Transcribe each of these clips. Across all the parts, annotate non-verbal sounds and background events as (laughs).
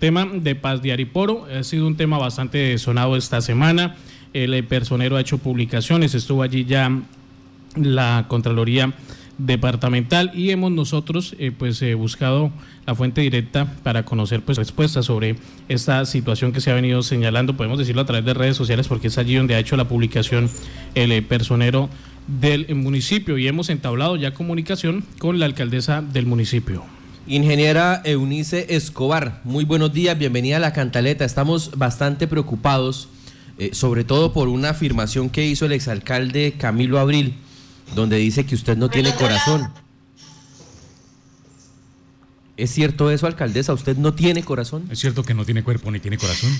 Tema de Paz de Ariporo ha sido un tema bastante sonado esta semana. El eh, personero ha hecho publicaciones, estuvo allí ya la Contraloría Departamental y hemos nosotros eh, pues eh, buscado la fuente directa para conocer pues respuestas sobre esta situación que se ha venido señalando, podemos decirlo a través de redes sociales porque es allí donde ha hecho la publicación el personero del municipio y hemos entablado ya comunicación con la alcaldesa del municipio. Ingeniera Eunice Escobar, muy buenos días, bienvenida a la Cantaleta. Estamos bastante preocupados, eh, sobre todo por una afirmación que hizo el exalcalde Camilo Abril, donde dice que usted no tiene corazón. ¿Es cierto eso, alcaldesa? ¿Usted no tiene corazón? Es cierto que no tiene cuerpo ni tiene corazón. (laughs)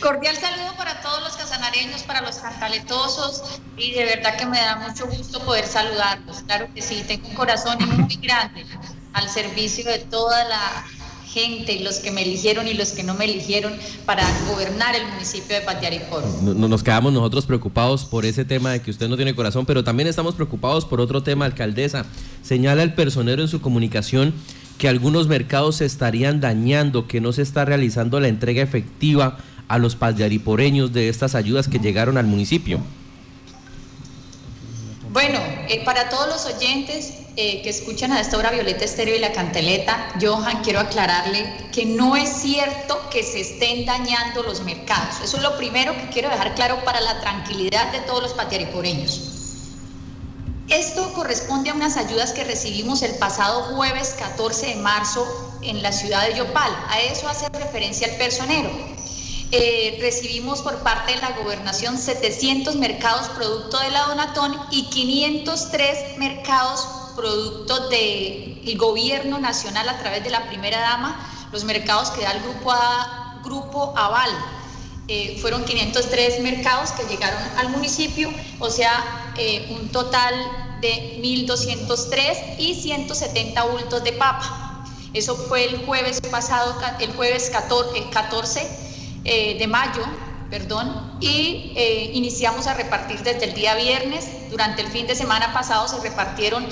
Cordial saludo para todos los casanareños, para los cantaletosos y de verdad que me da mucho gusto poder saludarlos. Claro que sí, tengo un corazón muy grande al servicio de toda la gente y los que me eligieron y los que no me eligieron para gobernar el municipio de Patiaricoro. Nos quedamos nosotros preocupados por ese tema de que usted no tiene corazón, pero también estamos preocupados por otro tema, alcaldesa. Señala el personero en su comunicación que algunos mercados se estarían dañando, que no se está realizando la entrega efectiva a los pasyariporeños de estas ayudas que llegaron al municipio? Bueno, eh, para todos los oyentes eh, que escuchan a esta hora Violeta Estéreo y la Canteleta, Johan, quiero aclararle que no es cierto que se estén dañando los mercados. Eso es lo primero que quiero dejar claro para la tranquilidad de todos los patiariporeños. Esto corresponde a unas ayudas que recibimos el pasado jueves 14 de marzo en la ciudad de Yopal. A eso hace referencia el personero. Eh, recibimos por parte de la gobernación 700 mercados producto de la Donatón y 503 mercados producto del gobierno nacional a través de la primera dama, los mercados que da el grupo, grupo Aval. Eh, fueron 503 mercados que llegaron al municipio, o sea, eh, un total de 1.203 y 170 bultos de papa. Eso fue el jueves pasado, el jueves 14, 14 eh, de mayo, perdón, y iniciamos a repartir desde el día viernes. Durante el fin de semana pasado se repartieron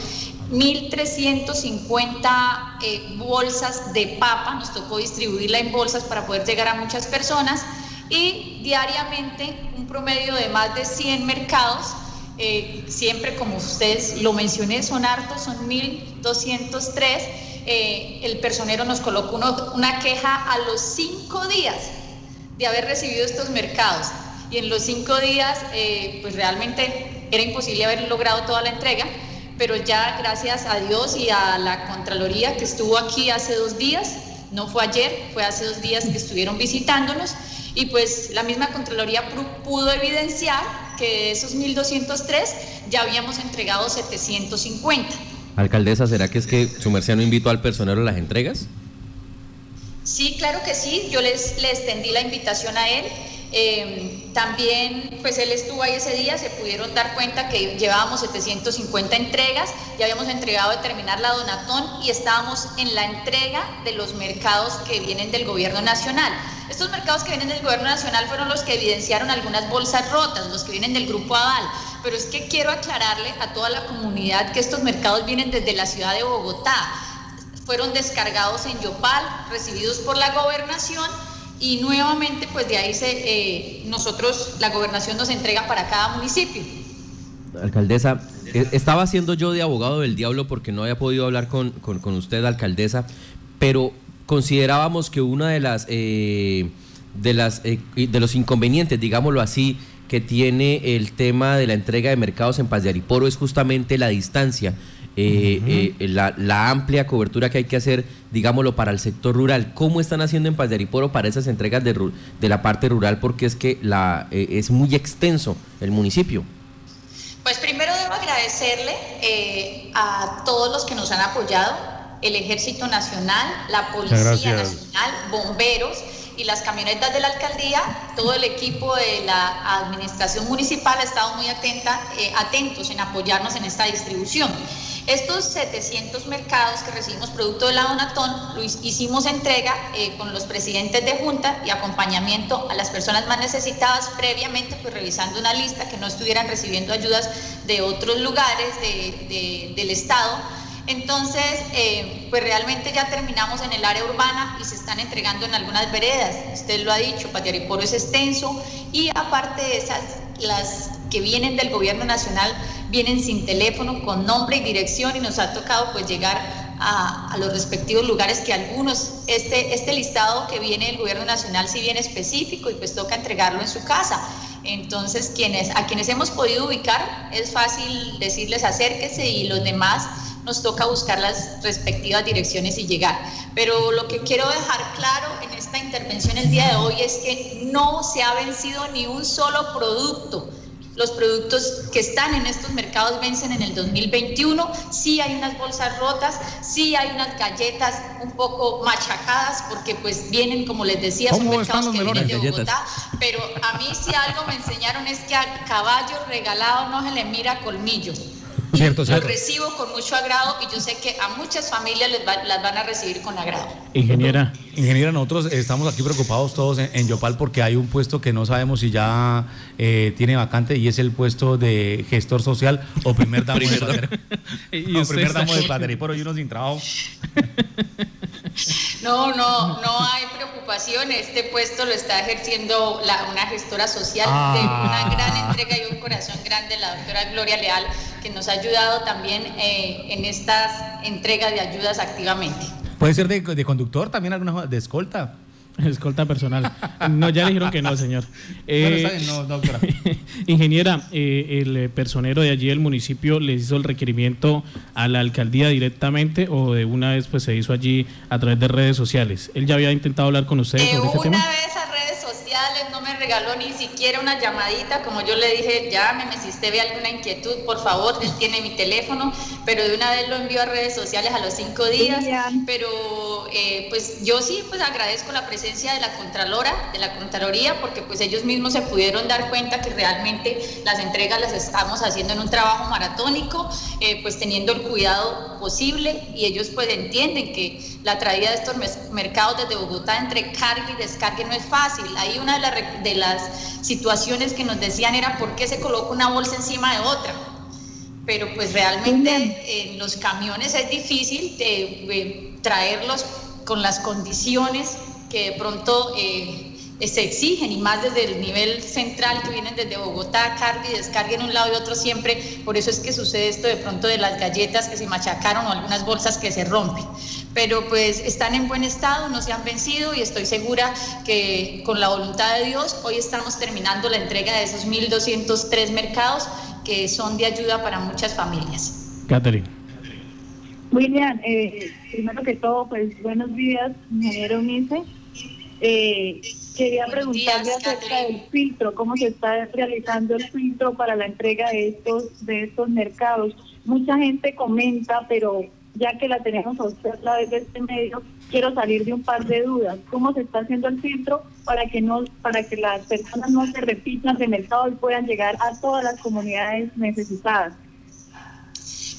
1.350 eh, bolsas de papa, nos tocó distribuirla en bolsas para poder llegar a muchas personas y diariamente un promedio de más de 100 mercados. siempre como ustedes lo mencioné, son hartos, son 1.203. el personero nos colocó una queja a los cinco días de haber recibido estos mercados. Y en los cinco días, eh, pues realmente era imposible haber logrado toda la entrega, pero ya gracias a Dios y a la Contraloría que estuvo aquí hace dos días, no fue ayer, fue hace dos días que estuvieron visitándonos, y pues la misma Contraloría pudo evidenciar que de esos 1.203 ya habíamos entregado 750. Alcaldesa, ¿será que es que su merced no invitó al personal a las entregas? Sí, claro que sí, yo les, le extendí la invitación a él. Em, también, pues él estuvo ahí ese día, se pudieron dar cuenta que llevábamos 750 entregas, ya habíamos entregado de terminar la Donatón y estábamos en la entrega de los mercados que vienen del gobierno nacional. Estos mercados que vienen del gobierno nacional fueron los que evidenciaron algunas bolsas rotas, los que vienen del grupo Aval, pero es que quiero aclararle a toda la comunidad que estos mercados vienen desde la ciudad de Bogotá fueron descargados en Yopal, recibidos por la gobernación y nuevamente pues de ahí se, eh, nosotros, la gobernación nos entrega para cada municipio. Alcaldesa, eh, estaba haciendo yo de abogado del diablo porque no había podido hablar con, con, usted, alcaldesa, pero considerábamos que una de las, eh, de las de los inconvenientes, digámoslo así, que tiene el tema de la entrega de mercados en Paz de Ariporo es justamente la distancia eh, eh, la, amplia cobertura que hay que hacer, digámoslo, para el sector rural. ¿Cómo están haciendo en Paz de Ariporo para esas entregas de, de la parte rural? Porque es que la, eh, es muy extenso el municipio. Pues primero debo agradecerle a todos los que nos han apoyado, el Ejército Nacional, la Policía Nacional, bomberos y las camionetas de la alcaldía, todo el equipo de la administración municipal ha estado muy atenta, atentos en apoyarnos en esta distribución. Estos 700 mercados que recibimos producto de la Donatón, lo hicimos entrega eh, con los presidentes de junta y acompañamiento a las personas más necesitadas previamente, pues revisando una lista que no estuvieran recibiendo ayudas de otros lugares del Estado. Entonces, eh, pues realmente ya terminamos en el área urbana y se están entregando en algunas veredas. Usted lo ha dicho, Patiariporo es extenso y aparte de esas, las que vienen del gobierno nacional vienen sin teléfono, con nombre y dirección y nos ha tocado pues llegar a, los respectivos lugares que algunos, este, este listado que viene del gobierno nacional sí viene específico y pues toca entregarlo en su casa. Entonces, quienes, a quienes hemos podido ubicar, es fácil decirles acérquese y los demás nos toca buscar las respectivas direcciones y llegar. Pero lo que quiero dejar claro en esta intervención el día de hoy es que no se ha vencido ni un solo producto los productos que están en estos mercados vencen en el 2021. Sí hay unas bolsas rotas, sí hay unas galletas un poco machacadas porque pues vienen, como les decía, son mercados que vienen de Bogotá. Pero a mí si algo me enseñaron es que a caballo regalado no se le mira colmillos. Cierto, Lo recibo con mucho agrado y yo sé que a muchas familias les las van a recibir con agrado. Ingeniera. Ingeniera, nosotros estamos aquí preocupados todos en, Yopal porque hay un puesto que no sabemos si ya eh, tiene vacante y es el puesto de gestor social o primer damo de padre. o (laughs) primer damo de padre y por hoy uno sin trabajo. (laughs) No, no, no hay preocupación. Este puesto lo está ejerciendo una gestora social de una ah. gran entrega y un corazón grande, la doctora Gloria Leal, que nos ha ayudado también eh, en estas entregas de ayudas activamente. ¿Puede ser de, de conductor también alguna de escolta? (laughs) Escolta personal. No, ya dijeron que no, señor. Eh, (laughs) ingeniera, eh, el personero de allí del municipio les hizo el requerimiento a la alcaldía directamente o de una vez pues se hizo allí a través de redes sociales. Él ya había intentado hablar con ustedes sobre este tema. Una vez a redes sociales, no me regaló ni siquiera una llamadita, como yo le dije, llámeme si usted ve alguna inquietud, por favor, él tiene mi teléfono, pero de una vez lo envió a redes sociales a los cinco días, pero eh, pues yo sí pues agradezco la presencia de la Contralora, de la Contraloría, porque pues ellos mismos se pudieron dar cuenta que realmente las entregas las estamos haciendo en un trabajo maratónico, eh, pues teniendo el cuidado posible y ellos pues entienden que la traída de estos mercados desde Bogotá entre carga y descarga no es fácil. Ahí una de, de las situaciones que nos decían era por qué se coloca una bolsa encima de otra. Pero pues realmente en los camiones es difícil de, traerlos con las condiciones que de pronto eh, se exigen y más desde el nivel central que vienen desde Bogotá, carga y descarguen un lado y otro siempre, por eso es que sucede esto de pronto de las galletas que se machacaron o algunas bolsas que se rompen. Pero pues están en buen estado, no se han vencido y estoy segura que con la voluntad de Dios hoy estamos terminando la entrega de esos 1.203 mercados que son de ayuda para muchas familias. Catherine. William, eh, primero que todo, pues buenos días, ingeniero Unice. Eh, quería preguntarle acerca del filtro, cómo se está realizando el filtro para la entrega de estos de estos mercados. Mucha gente comenta, pero ya que la tenemos a usted a través de este medio, quiero salir de un par de dudas. ¿Cómo se está haciendo el filtro para que no para que las personas no se repitan de mercado y puedan llegar a todas las comunidades necesitadas?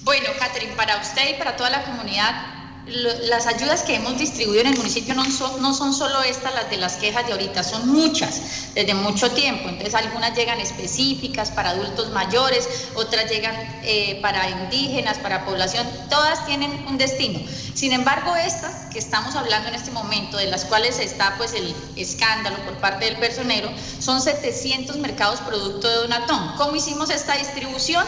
Bueno, Catherine, para usted y para toda la comunidad, las ayudas que hemos distribuido en el municipio no son, solo estas las de las quejas de ahorita, son muchas, desde mucho tiempo. Entonces algunas llegan específicas para adultos mayores, otras llegan eh, para indígenas, para población, todas tienen un destino. Sin embargo, estas que estamos hablando en este momento, de las cuales está pues el escándalo por parte del personero, son 700 mercados producto de Donatón. ¿Cómo hicimos esta distribución?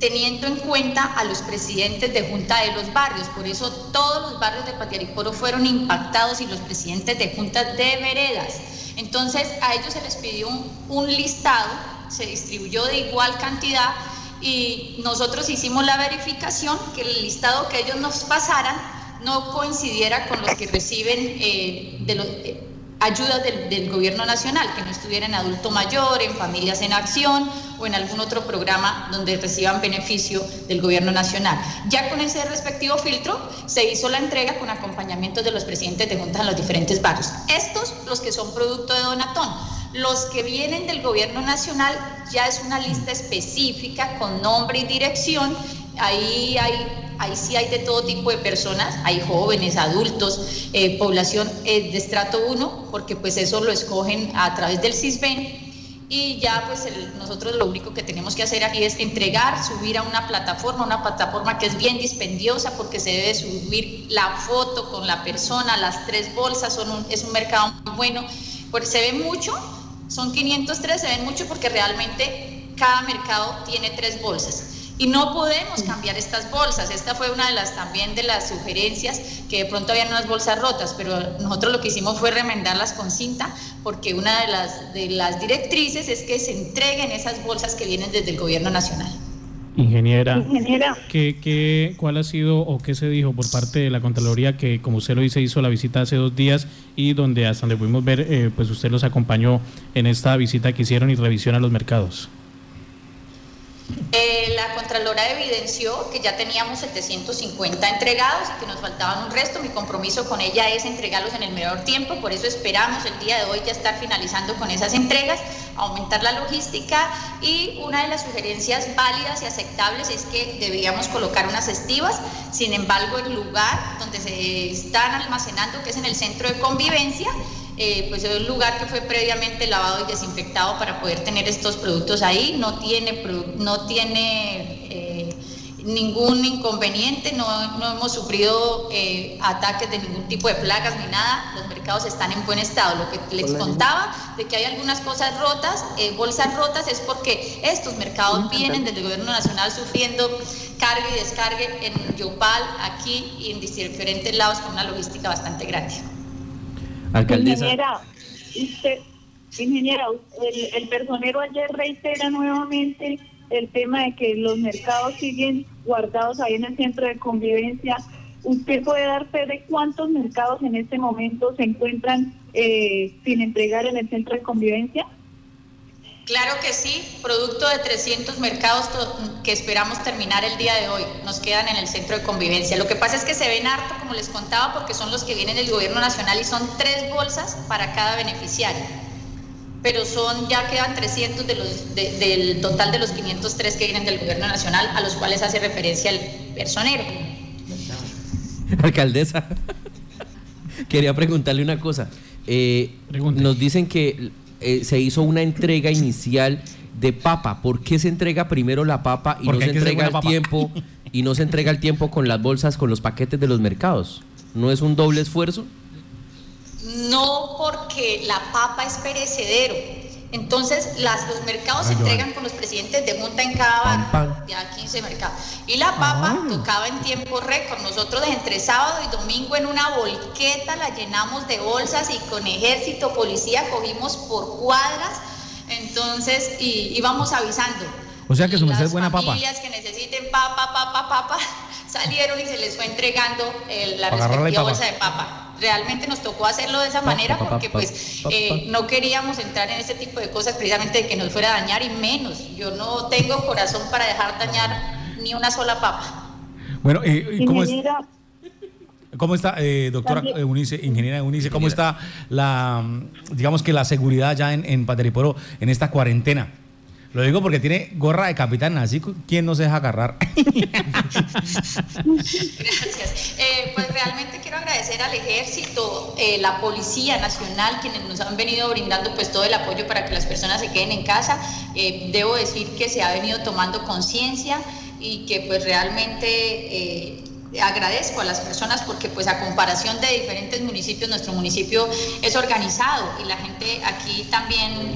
Teniendo en cuenta a los presidentes de junta de los barrios. Por eso todos los barrios de Patiaricoro fueron impactados y los presidentes de juntas de veredas. Entonces a ellos se les pidió un, listado, se distribuyó de igual cantidad y nosotros hicimos la verificación que el listado que ellos nos pasaran no coincidiera con los que reciben eh, de los... Eh, ayudas del, gobierno nacional, que no estuvieran en adulto mayor, en familias en acción o en algún otro programa donde reciban beneficio del gobierno nacional. Ya con ese respectivo filtro se hizo la entrega con acompañamiento de los presidentes de juntas en los diferentes barrios. Estos, los que son producto de Donatón. Los que vienen del gobierno nacional ya es una lista específica con nombre y dirección. Ahí hay ahí sí hay de todo tipo de personas, hay jóvenes, adultos, eh, población eh, de estrato 1, porque pues eso lo escogen a través del CISBEN y ya pues nosotros lo único que tenemos que hacer aquí es entregar, subir a una plataforma, una plataforma que es bien dispendiosa porque se debe subir la foto con la persona, las tres bolsas, son es un mercado muy bueno, porque se ve mucho, son 503, se ven mucho porque realmente cada mercado tiene tres bolsas. Y no podemos cambiar estas bolsas. Esta fue una de las también de las sugerencias, que de pronto habían unas bolsas rotas, pero nosotros lo que hicimos fue remendarlas con cinta, porque una de las, de las directrices es que se entreguen esas bolsas que vienen desde el gobierno nacional. Ingeniera, Ingeniera. ¿qué, qué, cuál ha sido o qué se dijo por parte de la Contraloría que, como usted lo dice, hizo la visita hace dos días y donde hasta donde pudimos ver, eh, pues usted los acompañó en esta visita que hicieron y revisión a los mercados? Eh, la Contralora evidenció que ya teníamos 750 entregados y que nos faltaban un resto. Mi compromiso con ella es entregarlos en el menor tiempo, por eso esperamos el día de hoy ya estar finalizando con esas entregas, aumentar la logística y una de las sugerencias válidas y aceptables es que deberíamos colocar unas estivas. Sin embargo, el lugar donde se están almacenando, que es en el centro de convivencia, eh, pues es un lugar que fue previamente lavado y desinfectado para poder tener estos productos ahí, no tiene, no tiene eh, ningún inconveniente, no, no hemos sufrido eh, ataques de ningún tipo de plagas ni nada, los mercados están en buen estado. Lo que les contaba de que hay algunas cosas rotas, bolsas rotas, es porque estos mercados vienen desde el gobierno nacional sufriendo carga y descarga en Yopal, aquí y en diferentes lados con una logística bastante grande. Ingeniera, ingeniera el, personero ayer reitera nuevamente el tema de que los mercados siguen guardados ahí en el centro de convivencia. ¿Usted puede dar fe de cuántos mercados en este momento se encuentran eh, sin entregar en el centro de convivencia? Claro que sí, producto de 300 mercados que esperamos terminar el día de hoy. Nos quedan en el centro de convivencia. Lo que pasa es que se ven harto, como les contaba, porque son los que vienen del gobierno nacional y son tres bolsas para cada beneficiario. Pero son, ya quedan 300 de los, del total de los 503 que vienen del gobierno nacional, a los cuales hace referencia el personero. (laughs) Alcaldesa, (laughs) quería preguntarle una cosa. Eh, nos dicen que eh, se hizo una entrega (laughs) inicial de papa. ¿Por qué se entrega primero la papa y no se entrega el tiempo y no se entrega el tiempo con las bolsas, con los paquetes de los mercados? ¿No es un doble esfuerzo? No, porque la papa es perecedero. Entonces, las, los mercados se entregan con los presidentes de junta en cada barrio, ya 15 mercados. Y la papa ah. tocaba en tiempo récord. Nosotros entre sábado y domingo en una volqueta la llenamos de bolsas y con ejército, policía, cogimos por cuadras. Entonces, y íbamos avisando. O sea que su merced es buena papa. Las familias que necesiten papa, papa, papa, (laughs) salieron y se les fue entregando la respectiva bolsa de papa realmente nos tocó hacerlo de esa manera porque pues eh, no queríamos entrar en ese tipo de cosas precisamente de que nos fuera a dañar y menos. Yo no tengo corazón para dejar dañar ni una sola papa. Bueno, eh, ¿cómo, es, ¿cómo está, eh, doctora Unice, ingeniera Unice, cómo está la, digamos que la seguridad ya en, en Pateriporo en esta cuarentena? Lo digo porque tiene gorra de capitán, así ¿quién no se deja agarrar? (laughs) Gracias. Eh, pues realmente quiero agradecer al ejército, eh, la Policía Nacional, quienes nos han venido brindando pues todo el apoyo para que las personas se queden en casa. Eh, debo decir que se ha venido tomando conciencia y que pues realmente agradezco a las personas porque pues a comparación de diferentes municipios, nuestro municipio es organizado y la gente aquí también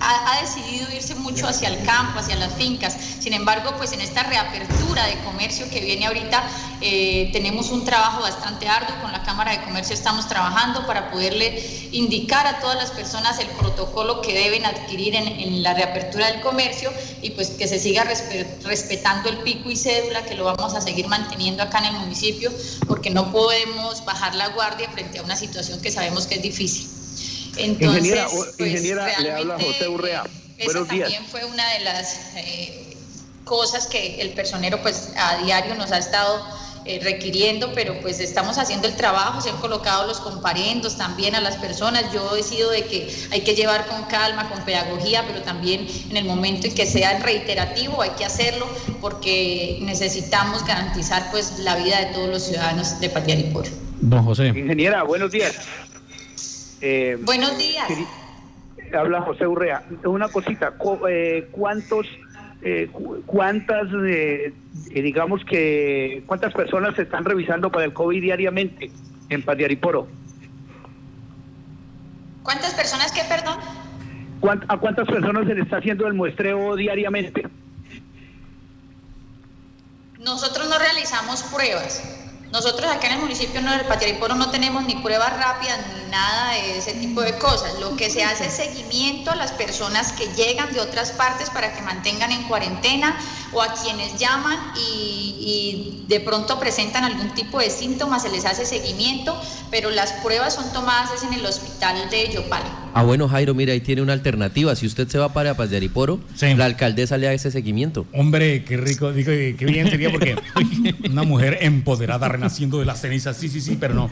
ha, decidido irse mucho hacia el campo, hacia las fincas. Sin embargo, pues en esta reapertura de comercio que viene ahorita, eh, tenemos un trabajo bastante arduo. Con la Cámara de Comercio estamos trabajando para poderle indicar a todas las personas el protocolo que deben adquirir en, la reapertura del comercio y pues que se siga respetando el pico y cédula, que lo vamos a seguir manteniendo acá en el municipio, porque no podemos bajar la guardia frente a una situación que sabemos que es difícil. Entonces, ingeniera, pues, ingeniera le habla José Urrea. Buenos días. también fue una de las eh, cosas que el personero pues a diario nos ha estado eh, requiriendo, pero pues estamos haciendo el trabajo, se han colocado los comparendos también a las personas. Yo he sido de que hay que llevar con calma, con pedagogía, pero también en el momento en que sea reiterativo hay que hacerlo porque necesitamos garantizar pues la vida de todos los ciudadanos de Puro. Don José. Ingeniera, buenos días. Eh, Buenos días. habla José Urrea. Una cosita, eh, ¿cuántos, eh, cuántas, digamos que, cuántas personas se están revisando para el COVID diariamente en Padiariporo? ¿Cuántas personas qué, perdón? ¿A cuántas personas se le está haciendo el muestreo diariamente? Nosotros no realizamos pruebas. Nosotros acá en el municipio del Patiariporo no tenemos ni pruebas rápidas ni nada de ese tipo de cosas. Lo que se hace es seguimiento a las personas que llegan de otras partes para que mantengan en cuarentena o a quienes llaman y, de pronto presentan algún tipo de síntomas, se les hace seguimiento, pero las pruebas son tomadas en el hospital de Yopal. Ah, bueno, Jairo, mira, ahí tiene una alternativa. Si usted se va para Paz de Ariporo, la alcaldesa le da ese seguimiento. Hombre, qué rico, digo, qué bien sería porque (laughs) una mujer empoderada renaciendo de las cenizas, sí, sí, sí, pero no.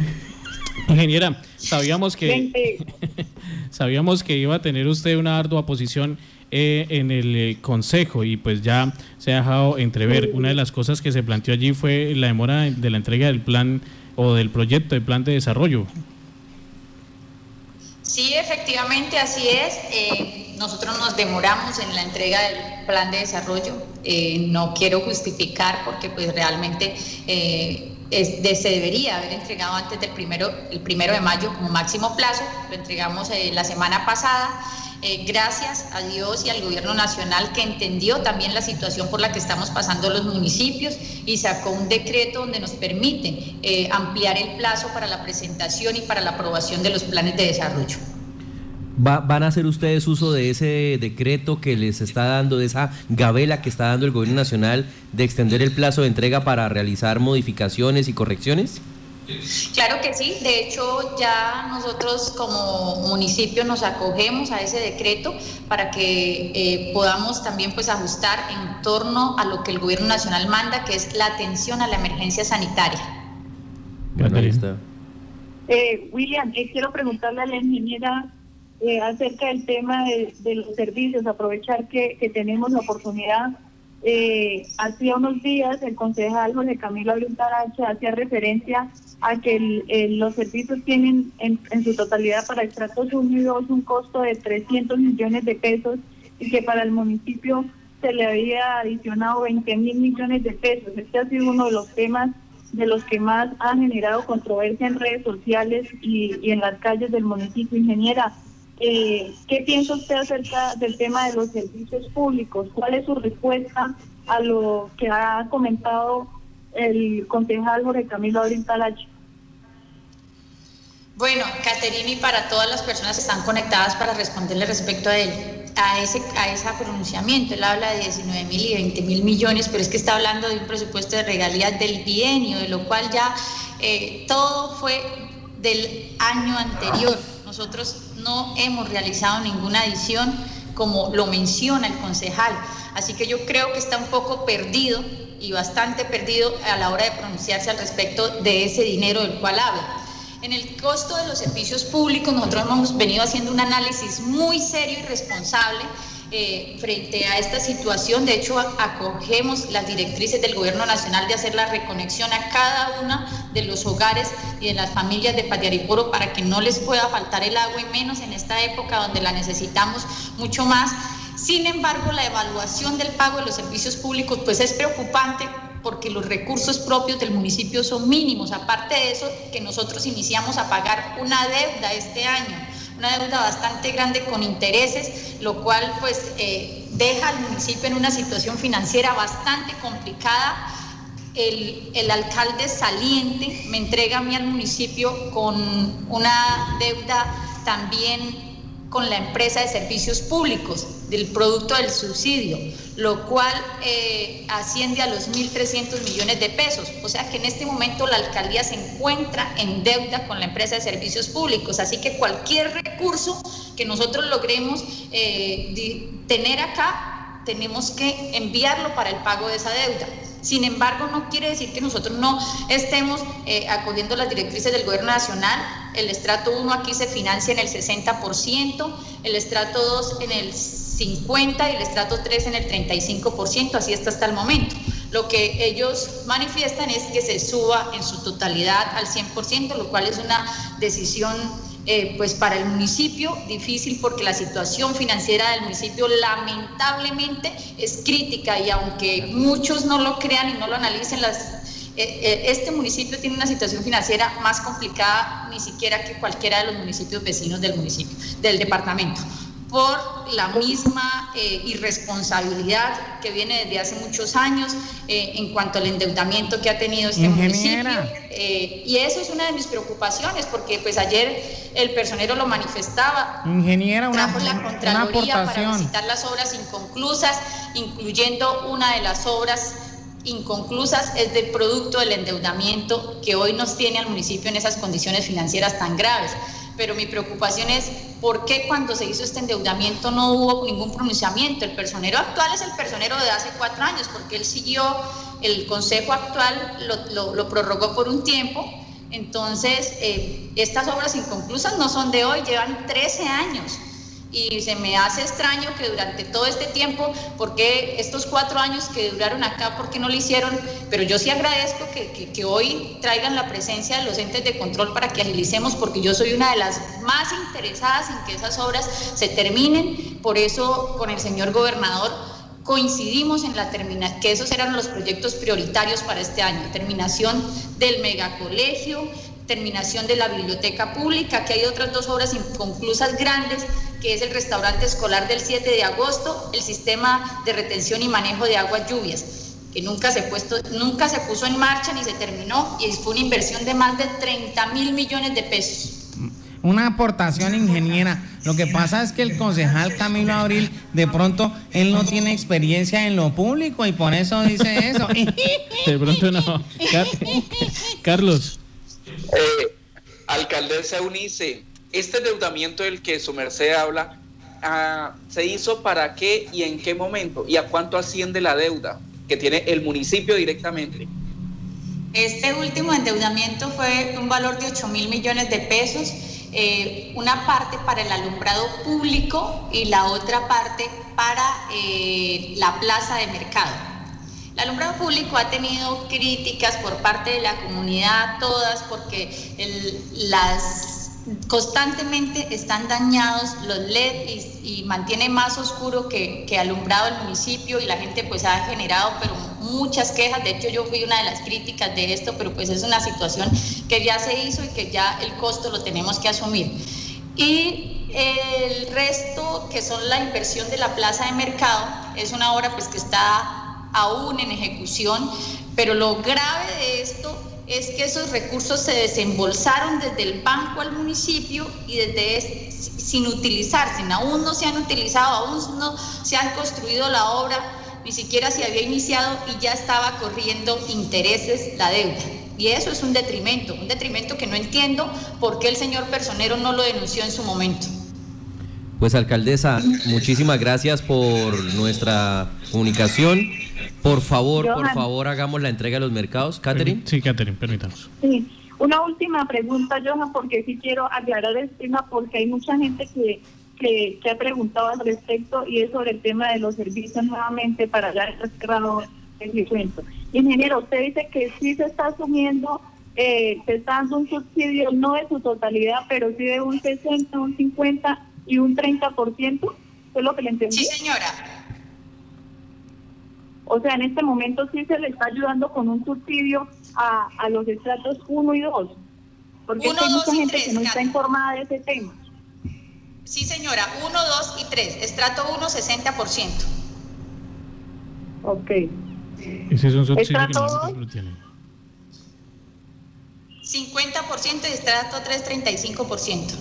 Ingeniera, sabíamos que (laughs) sabíamos que iba a tener usted una ardua posición eh, en el eh, Consejo y pues ya se ha dejado entrever. Una de las cosas que se planteó allí fue la demora de la entrega del plan o del proyecto de plan de desarrollo. Sí, efectivamente, así es. Eh, nosotros nos demoramos en la entrega del plan de desarrollo. no quiero justificar porque pues realmente se debería haber entregado antes del primero, el primero de mayo como máximo plazo, lo entregamos eh, la semana pasada. Eh, gracias a Dios y al gobierno nacional que entendió también la situación por la que estamos pasando los municipios y sacó un decreto donde nos permite eh, ampliar el plazo para la presentación y para la aprobación de los planes de desarrollo. ¿Van a hacer ustedes uso de ese decreto que les está dando, de esa gabela que está dando el gobierno nacional de extender el plazo de entrega para realizar modificaciones y correcciones? Claro que sí, de hecho ya nosotros como municipio nos acogemos a ese decreto para que eh, podamos también pues ajustar en torno a lo que el gobierno nacional manda, que es la atención a la emergencia sanitaria. Bueno, ahí está. Eh, William, eh, quiero preguntarle a la ingeniera eh, acerca del tema de, los servicios, aprovechar que, tenemos la oportunidad. Eh, hacía unos días el concejal José Camilo Abril hacía referencia a que los servicios tienen en, su totalidad para Estratos Unidos un costo de 300 millones de pesos y que para el municipio se le había adicionado 20 mil millones de pesos. Este ha sido uno de los temas de los que más han generado controversia en redes sociales y, y en las calles del municipio. Ingeniera, eh, ¿Qué piensa usted acerca del tema de los servicios públicos? ¿Cuál es su respuesta a lo que ha comentado el concejal Jorge Camilo Abril Talachi? Bueno, Caterini, para todas las personas que están conectadas para responderle respecto a él, a ese, a ese pronunciamiento, él habla de 19 mil y 20 mil millones, pero es que está hablando de un presupuesto de regalías del bienio, de lo cual ya eh, todo fue del año anterior. Nosotros no hemos realizado ninguna adición como lo menciona el concejal. Así que yo creo que está un poco perdido y bastante perdido a la hora de pronunciarse al respecto de ese dinero del cual habla. En el costo de los servicios públicos nosotros hemos venido haciendo un análisis muy serio y responsable eh, frente a esta situación. De hecho, acogemos las directrices del Gobierno Nacional de hacer la reconexión a cada una de los hogares y de las familias de Patiariporo para que no les pueda faltar el agua y menos en esta época donde la necesitamos mucho más. Sin embargo, la evaluación del pago de los servicios públicos pues es preocupante porque los recursos propios del municipio son mínimos. Aparte de eso, que nosotros iniciamos a pagar una deuda este año una deuda bastante grande con intereses, lo cual pues eh, deja al municipio en una situación financiera bastante complicada. El, el, alcalde saliente me entrega a mí al municipio con una deuda también con la empresa de servicios públicos del producto del subsidio, lo cual eh, asciende a los 1.300 millones de pesos. O sea que en este momento la alcaldía se encuentra en deuda con la empresa de servicios públicos. Así que cualquier recurso que nosotros logremos eh, tener acá, tenemos que enviarlo para el pago de esa deuda. Sin embargo, no quiere decir que nosotros no estemos eh, acudiendo las directrices del gobierno nacional. El estrato 1 aquí se financia en el 60%, el estrato 2 en el 50% y el estrato 3 en el 35%, así está hasta el momento. Lo que ellos manifiestan es que se suba en su totalidad al 100%, lo cual es una decisión eh, pues para el municipio difícil porque la situación financiera del municipio lamentablemente es crítica y aunque muchos no lo crean y no lo analicen, las, eh, eh, este municipio tiene una situación financiera más complicada ni siquiera que cualquiera de los municipios vecinos del municipio, del departamento por la misma eh, irresponsabilidad que viene desde hace muchos años eh, en cuanto al endeudamiento que ha tenido este municipio. Eh, y eso es una de mis preocupaciones, porque pues ayer el personero lo manifestaba. Ingeniera, una, la Contraloría para visitar las obras inconclusas, incluyendo una de las obras inconclusas es del producto del endeudamiento que hoy nos tiene al municipio en esas condiciones financieras tan graves pero mi preocupación es por qué cuando se hizo este endeudamiento no hubo ningún pronunciamiento. El personero actual es el personero de hace cuatro años, porque él siguió, el consejo actual lo, prorrogó por un tiempo. Entonces, eh, estas obras inconclusas no son de hoy, llevan 13 años y se me hace extraño que durante todo este tiempo, porque estos cuatro años que duraron acá, ¿por qué no lo hicieron? Pero yo sí agradezco que, que, hoy traigan la presencia de los entes de control para que agilicemos, porque yo soy una de las más interesadas en que esas obras se terminen. Por eso, con el señor gobernador, coincidimos en la terminación, que esos eran los proyectos prioritarios para este año, terminación del megacolegio, terminación de la biblioteca pública, que hay otras dos obras inconclusas grandes, que es el restaurante escolar del 7 de agosto, el sistema de retención y manejo de aguas lluvias, que nunca se, puesto, nunca se puso en marcha ni se terminó, y fue una inversión de más de 30 mil millones de pesos. Una aportación ingeniera. Lo que pasa es que el concejal Camilo Abril, de pronto, él no tiene experiencia en lo público y por eso dice eso. (laughs) De pronto no. Carlos. Eh, alcaldesa Unice, este endeudamiento del que su merced habla, ah, ¿se hizo para qué y en qué momento? ¿Y a cuánto asciende la deuda que tiene el municipio directamente? Este último endeudamiento fue un valor de 8 mil millones de pesos, eh, una parte para el alumbrado público y la otra parte para eh, la plaza de mercado. El alumbrado público ha tenido críticas por parte de la comunidad, todas, porque las constantemente están dañados los LED y, mantiene más oscuro que, que, alumbrado el municipio y la gente pues ha generado pero muchas quejas, de hecho yo fui una de las críticas de esto, pero pues es una situación que ya se hizo y que ya el costo lo tenemos que asumir. Y el resto, que son la inversión de la plaza de mercado, es una obra pues que está aún en ejecución, pero lo grave de esto es que esos recursos se desembolsaron desde el banco al municipio y desde sin utilizarse, aún no se han utilizado, aún no se han construido la obra, ni siquiera se había iniciado y ya estaba corriendo intereses la deuda. Y eso es un detrimento, un detrimento que no entiendo por qué el señor personero no lo denunció en su momento. Pues alcaldesa, muchísimas gracias por nuestra comunicación. Por favor, por favor, hagamos la entrega a los mercados. Catherine. Sí, Catherine, permítanos. Sí, una última pregunta, Johan, porque sí quiero aclarar el tema, porque hay mucha gente que, que, ha preguntado al respecto y es sobre el tema de los servicios nuevamente para ya el cerrado el cuento. Ingeniero, usted dice que sí se está asumiendo, eh, se está dando un subsidio, no de su totalidad, pero sí de un 60, un 50 y un 30%, ¿fue lo que le entendí? Sí, señora. O sea, en este momento sí se le está ayudando con un subsidio a, a los estratos 1 y 2. Porque hay mucha gente que no está informada de ese tema. Sí, señora, 1, 2 y 3. Estrato 1, 60%. Ok. Ese es un subsidio que no lo tienen. 50% y estrato 3, 35%.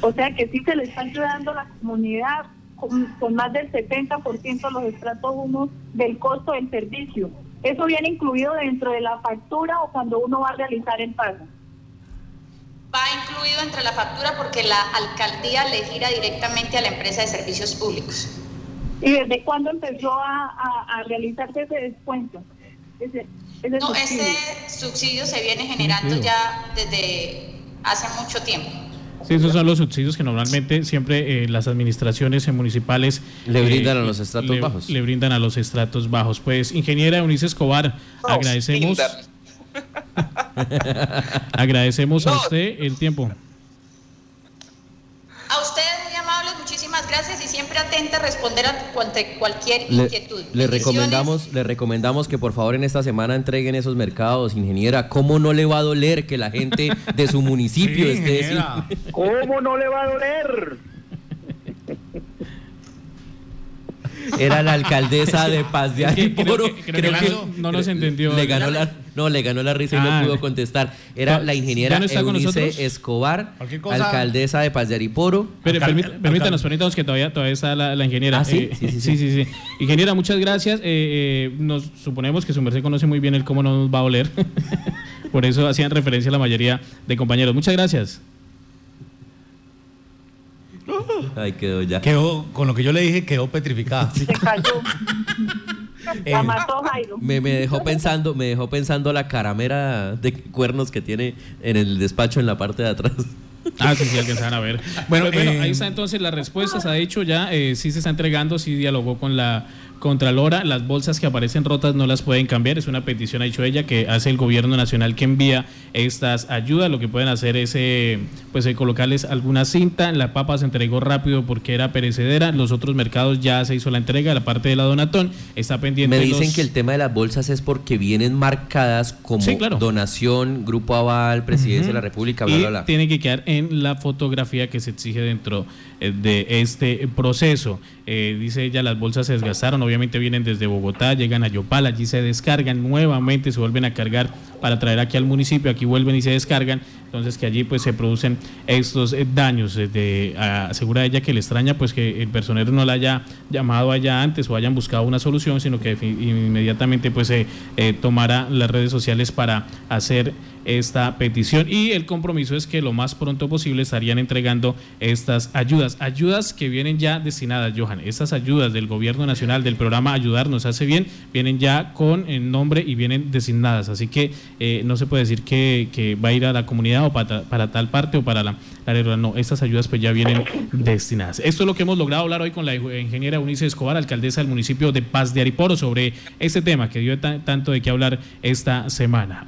O sea que sí se le está ayudando a la comunidad con, más del 70% los estratos 1 del costo del servicio. ¿Eso viene incluido dentro de la factura o cuando uno va a realizar el pago? Va incluido entre la factura porque la alcaldía le gira directamente a la empresa de servicios públicos. ¿Y desde cuándo empezó a, realizarse ese descuento? no, este subsidio se viene generando ya desde hace mucho tiempo. Sí, esos son los subsidios que normalmente siempre eh, las administraciones municipales le brindan a eh, los estratos bajos. Le brindan a los estratos bajos. Pues, ingeniera Eunice Escobar, agradecemos. (laughs) agradecemos a usted el tiempo. Atenta a responder a cualquier le, inquietud. Le recomendamos, le recomendamos que por favor en esta semana entreguen esos mercados, ingeniera. ¿Cómo no le va a doler que la gente de su municipio sí, esté ¿Cómo no le va a doler? Era la alcaldesa de Paz de Ariporo. Creo, que, creo creo que no nos entendió. Le ganó la, no, le ganó la risa y Ah, no pudo contestar. Era la ingeniera ¿Ya no está con Eunice? Escobar, alcaldesa de Paz de Ariporo. Pero permítanos, permítanos que todavía, todavía está la, la ingeniera. Ah, ¿sí? Eh, Sí, sí, sí, sí. sí, sí. Ingeniera, muchas gracias. Eh, eh, nos suponemos que su merced conoce muy bien el cómo no nos va a oler. (laughs) Por eso hacían referencia la mayoría de compañeros. Muchas gracias. (laughs) Ay, quedó ya. Quedó, con lo que yo le dije, quedó petrificada. Se cayó. Eh, (laughs) La mató Jairo. Me, me dejó pensando, me dejó pensando la caramera de cuernos que tiene en el despacho en la parte de atrás. Ah, sí, sí, alcanzaban a ver. (laughs) Bueno, Bueno, bueno eh, ahí está entonces las respuestas. Ha dicho ya, eh, sí se está entregando, sí dialogó con la Contralora. Las bolsas que aparecen rotas no las pueden cambiar. Es una petición, ha dicho ella, que hace el gobierno nacional que envía estas ayudas. Lo que pueden hacer es eh, pues eh, colocarles alguna cinta. La papa se entregó rápido porque era perecedera. Los otros mercados ya se hizo la entrega. La parte de la Donatón está pendiente. Me dicen los- que el tema de las bolsas es porque vienen marcadas como Sí, claro. donación, Grupo Aval, Presidencia de la República, bla, y bla, bla. tiene que quedar en la fotografía que se exige dentro de este proceso. Eh, dice ella, las bolsas se desgastaron, obviamente vienen desde Bogotá, llegan a Yopal, allí se descargan nuevamente, se vuelven a cargar para traer aquí al municipio, aquí vuelven y se descargan, entonces que allí pues se producen estos eh, daños. eh, de, asegura ella que le extraña pues que el personero no la haya llamado allá antes o hayan buscado una solución, sino que inmediatamente pues se eh, tomara las redes sociales para hacer esta petición. Y el compromiso es que lo más pronto posible estarían entregando estas ayudas, ayudas que vienen ya destinadas, Johan, estas ayudas del gobierno nacional del programa Ayudarnos hace bien, vienen ya con el nombre y vienen designadas, así que eh, no se puede decir que, que va a ir a la comunidad o para, para tal parte o para la, la no, estas ayudas pues ya vienen destinadas. Esto es lo que hemos logrado hablar hoy con la ingeniera Unice Escobar, alcaldesa del municipio de Paz de Ariporo, sobre este tema que dio ta- tanto de qué hablar esta semana.